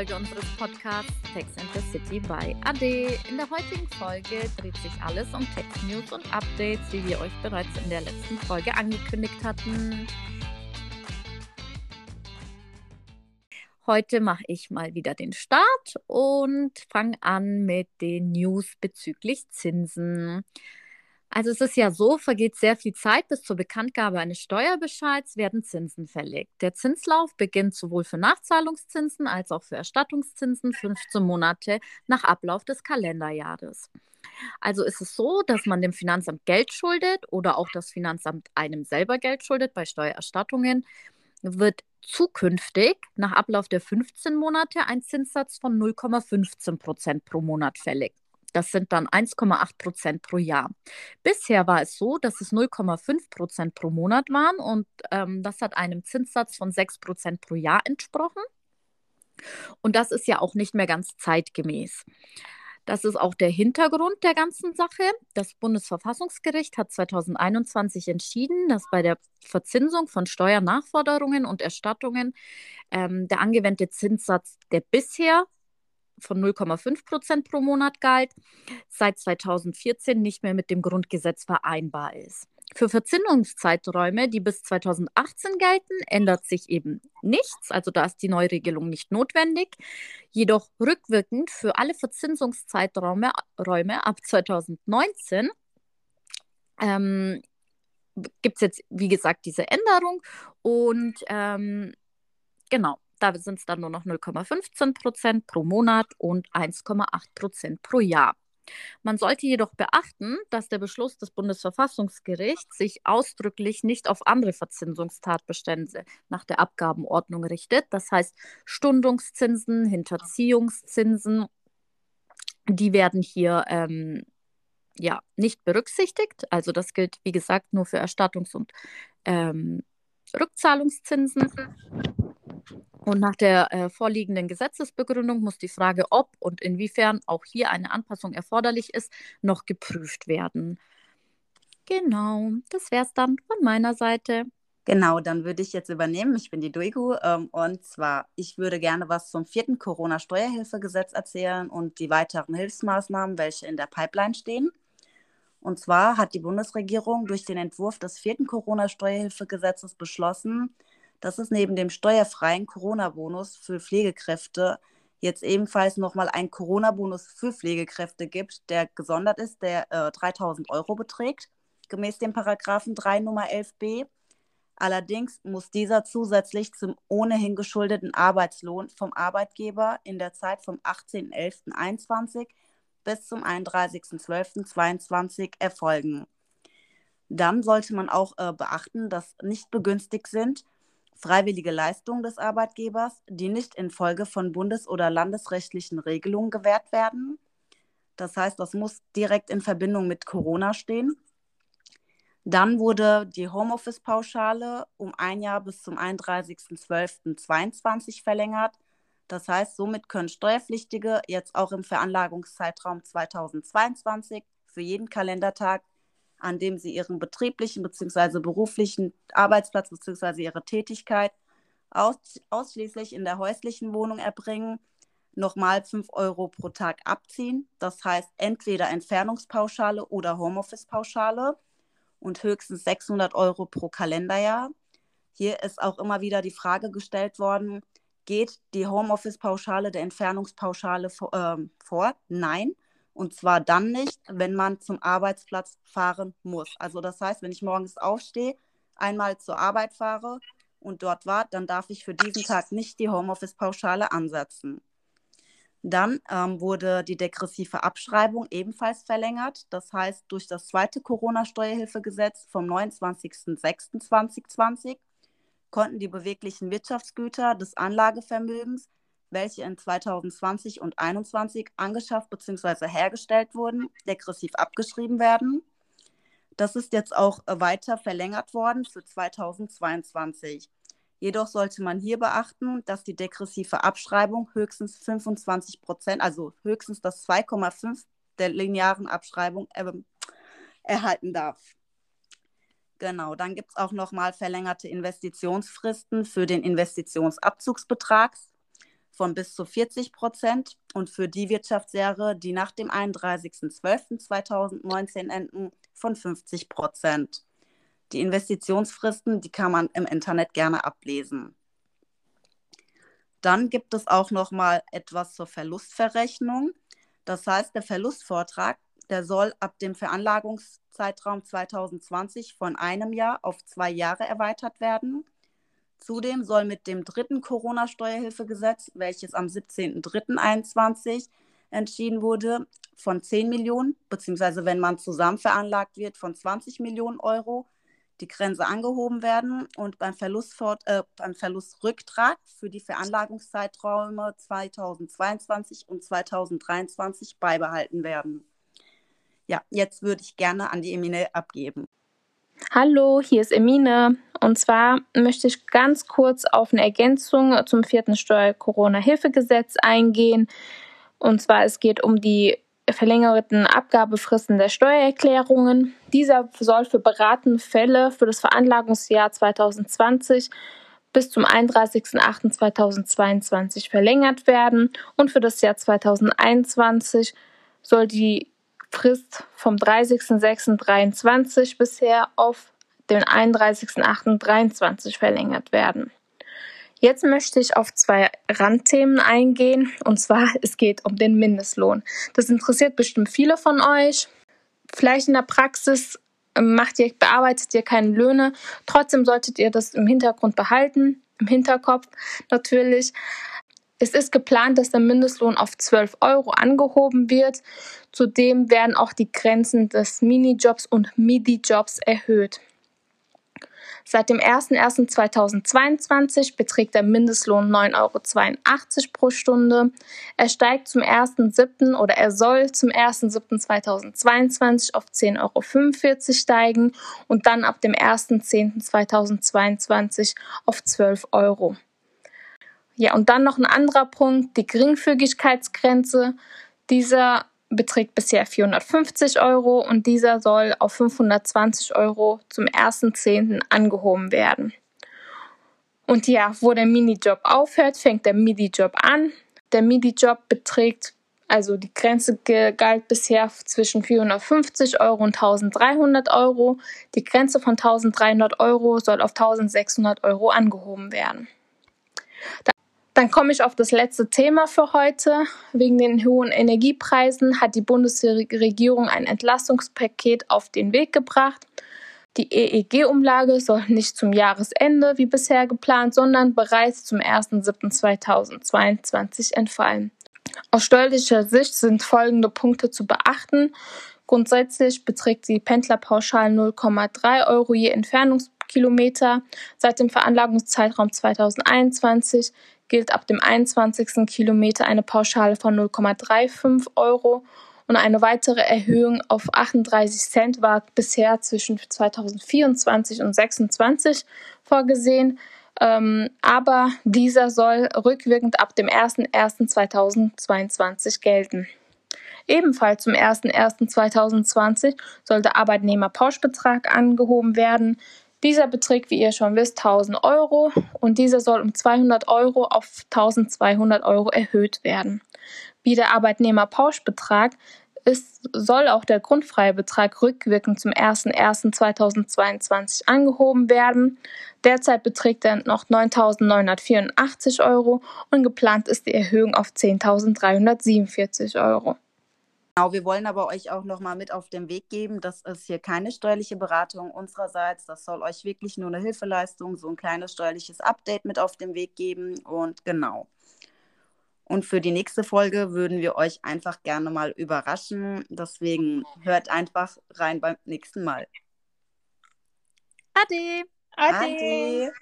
Folge unseres Podcasts Text and the City by Ade. In der heutigen Folge dreht sich alles um Text News und Updates, wie wir euch bereits in der letzten Folge angekündigt hatten. Heute mache ich mal wieder den Start und fange an mit den News bezüglich Zinsen. Also es ist ja so, vergeht sehr viel Zeit bis zur Bekanntgabe eines Steuerbescheids, werden Zinsen fällig. Der Zinslauf beginnt sowohl für Nachzahlungszinsen als auch für Erstattungszinsen 15 Monate nach Ablauf des Kalenderjahres. Also ist es so, dass man dem Finanzamt Geld schuldet oder auch das Finanzamt einem selber Geld schuldet bei Steuererstattungen, wird zukünftig nach Ablauf der 15 Monate ein Zinssatz von 0,15 Prozent pro Monat fällig. Das sind dann 1,8 Prozent pro Jahr. Bisher war es so, dass es 0,5 Prozent pro Monat waren und ähm, das hat einem Zinssatz von 6 Prozent pro Jahr entsprochen. Und das ist ja auch nicht mehr ganz zeitgemäß. Das ist auch der Hintergrund der ganzen Sache. Das Bundesverfassungsgericht hat 2021 entschieden, dass bei der Verzinsung von Steuernachforderungen und Erstattungen ähm, der angewendete Zinssatz, der bisher von 0,5 Prozent pro Monat galt, seit 2014 nicht mehr mit dem Grundgesetz vereinbar ist. Für Verzinsungszeiträume, die bis 2018 gelten, ändert sich eben nichts. Also da ist die Neuregelung nicht notwendig. Jedoch rückwirkend für alle Verzinsungszeiträume Räume ab 2019 ähm, gibt es jetzt, wie gesagt, diese Änderung. Und ähm, genau, da sind es dann nur noch 0,15 Prozent pro Monat und 1,8 Prozent pro Jahr. Man sollte jedoch beachten, dass der Beschluss des Bundesverfassungsgerichts sich ausdrücklich nicht auf andere Verzinsungstatbestände nach der Abgabenordnung richtet. Das heißt, Stundungszinsen, Hinterziehungszinsen, die werden hier ähm, ja, nicht berücksichtigt. Also das gilt, wie gesagt, nur für Erstattungs- und ähm, Rückzahlungszinsen. Und nach der äh, vorliegenden Gesetzesbegründung muss die Frage, ob und inwiefern auch hier eine Anpassung erforderlich ist, noch geprüft werden. Genau, das wäre es dann von meiner Seite. Genau, dann würde ich jetzt übernehmen. Ich bin die Duigu. Ähm, und zwar, ich würde gerne was zum vierten Corona-Steuerhilfegesetz erzählen und die weiteren Hilfsmaßnahmen, welche in der Pipeline stehen. Und zwar hat die Bundesregierung durch den Entwurf des vierten Corona-Steuerhilfegesetzes beschlossen, dass es neben dem steuerfreien Corona-Bonus für Pflegekräfte jetzt ebenfalls nochmal einen Corona-Bonus für Pflegekräfte gibt, der gesondert ist, der äh, 3000 Euro beträgt, gemäß dem Paragraphen 3 Nummer 11b. Allerdings muss dieser zusätzlich zum ohnehin geschuldeten Arbeitslohn vom Arbeitgeber in der Zeit vom 18.11.21 bis zum 31.12.22 erfolgen. Dann sollte man auch äh, beachten, dass nicht begünstigt sind freiwillige Leistungen des Arbeitgebers, die nicht infolge von bundes- oder landesrechtlichen Regelungen gewährt werden. Das heißt, das muss direkt in Verbindung mit Corona stehen. Dann wurde die Homeoffice-Pauschale um ein Jahr bis zum 31.12.22 verlängert. Das heißt, somit können Steuerpflichtige jetzt auch im Veranlagungszeitraum 2022 für jeden Kalendertag an dem sie ihren betrieblichen bzw. beruflichen Arbeitsplatz bzw. ihre Tätigkeit aus, ausschließlich in der häuslichen Wohnung erbringen, nochmal 5 Euro pro Tag abziehen. Das heißt entweder Entfernungspauschale oder Homeoffice-Pauschale und höchstens 600 Euro pro Kalenderjahr. Hier ist auch immer wieder die Frage gestellt worden, geht die Homeoffice-Pauschale der Entfernungspauschale äh, vor? Nein. Und zwar dann nicht, wenn man zum Arbeitsplatz fahren muss. Also das heißt, wenn ich morgens aufstehe, einmal zur Arbeit fahre und dort war, dann darf ich für diesen Tag nicht die Homeoffice-Pauschale ansetzen. Dann ähm, wurde die degressive Abschreibung ebenfalls verlängert. Das heißt, durch das zweite Corona-Steuerhilfegesetz vom 29.06.2020 konnten die beweglichen Wirtschaftsgüter des Anlagevermögens welche in 2020 und 2021 angeschafft bzw. hergestellt wurden, degressiv abgeschrieben werden. Das ist jetzt auch weiter verlängert worden für 2022. Jedoch sollte man hier beachten, dass die degressive Abschreibung höchstens 25 Prozent, also höchstens das 2,5 der linearen Abschreibung äh, erhalten darf. Genau, dann gibt es auch nochmal verlängerte Investitionsfristen für den Investitionsabzugsbetrag von bis zu 40 Prozent und für die Wirtschaftsjahre, die nach dem 31.12.2019 enden, von 50 Prozent. Die Investitionsfristen, die kann man im Internet gerne ablesen. Dann gibt es auch noch mal etwas zur Verlustverrechnung. Das heißt, der Verlustvortrag, der soll ab dem Veranlagungszeitraum 2020 von einem Jahr auf zwei Jahre erweitert werden. Zudem soll mit dem dritten Corona-Steuerhilfegesetz, welches am 17.03.2021 entschieden wurde, von 10 Millionen, beziehungsweise wenn man zusammen veranlagt wird, von 20 Millionen Euro die Grenze angehoben werden und beim, Verlustfort, äh, beim Verlustrücktrag für die Veranlagungszeiträume 2022 und 2023 beibehalten werden. Ja, jetzt würde ich gerne an die Emine abgeben. Hallo, hier ist Emine. Und zwar möchte ich ganz kurz auf eine Ergänzung zum vierten Steuer-Corona-Hilfegesetz eingehen. Und zwar, es geht um die verlängerten Abgabefristen der Steuererklärungen. Dieser soll für beratende Fälle für das Veranlagungsjahr 2020 bis zum 31.08.2022 verlängert werden und für das Jahr 2021 soll die Frist vom 30.06.23 bisher auf den 31.08.23 verlängert werden. Jetzt möchte ich auf zwei Randthemen eingehen. Und zwar, es geht um den Mindestlohn. Das interessiert bestimmt viele von euch. Vielleicht in der Praxis ähm, macht ihr, bearbeitet ihr keine Löhne. Trotzdem solltet ihr das im Hintergrund behalten, im Hinterkopf natürlich. Es ist geplant, dass der Mindestlohn auf 12 Euro angehoben wird. Zudem werden auch die Grenzen des Minijobs und MIDI-Jobs erhöht. Seit dem 01.01.2022 beträgt der Mindestlohn 9,82 Euro pro Stunde. Er steigt zum 1.07. oder er soll zum 1.07.2022 auf 10,45 Euro steigen und dann ab dem 1.10.2022 auf 12 Euro. Ja, und dann noch ein anderer Punkt, die Geringfügigkeitsgrenze. Dieser beträgt bisher 450 Euro und dieser soll auf 520 Euro zum 1.10. angehoben werden. Und ja, wo der Minijob aufhört, fängt der Midi-Job an. Der Midi-Job beträgt, also die Grenze galt bisher zwischen 450 Euro und 1300 Euro. Die Grenze von 1300 Euro soll auf 1600 Euro angehoben werden. Dann komme ich auf das letzte Thema für heute. Wegen den hohen Energiepreisen hat die Bundesregierung ein Entlastungspaket auf den Weg gebracht. Die EEG-Umlage soll nicht zum Jahresende wie bisher geplant, sondern bereits zum 1.7.2022 entfallen. Aus steuerlicher Sicht sind folgende Punkte zu beachten. Grundsätzlich beträgt die Pendlerpauschale 0,3 Euro je Entfernungskilometer. Seit dem Veranlagungszeitraum 2021 gilt ab dem 21. Kilometer eine Pauschale von 0,35 Euro und eine weitere Erhöhung auf 38 Cent war bisher zwischen 2024 und 2026 vorgesehen. Ähm, aber dieser soll rückwirkend ab dem 01.01.2022 gelten. Ebenfalls zum 01.01.2020 soll der Arbeitnehmerpauschbetrag angehoben werden. Dieser beträgt, wie ihr schon wisst, 1000 Euro und dieser soll um 200 Euro auf 1200 Euro erhöht werden. Wie der Arbeitnehmerpauschbetrag ist, soll auch der Grundfreibetrag rückwirkend zum 01.01.2022 angehoben werden. Derzeit beträgt er noch 9.984 Euro und geplant ist die Erhöhung auf 10.347 Euro. Genau, wir wollen aber euch auch nochmal mit auf den Weg geben, das ist hier keine steuerliche Beratung unsererseits. Das soll euch wirklich nur eine Hilfeleistung, so ein kleines steuerliches Update mit auf den Weg geben. Und genau. Und für die nächste Folge würden wir euch einfach gerne mal überraschen. Deswegen hört einfach rein beim nächsten Mal. Ade. Ade. Ade.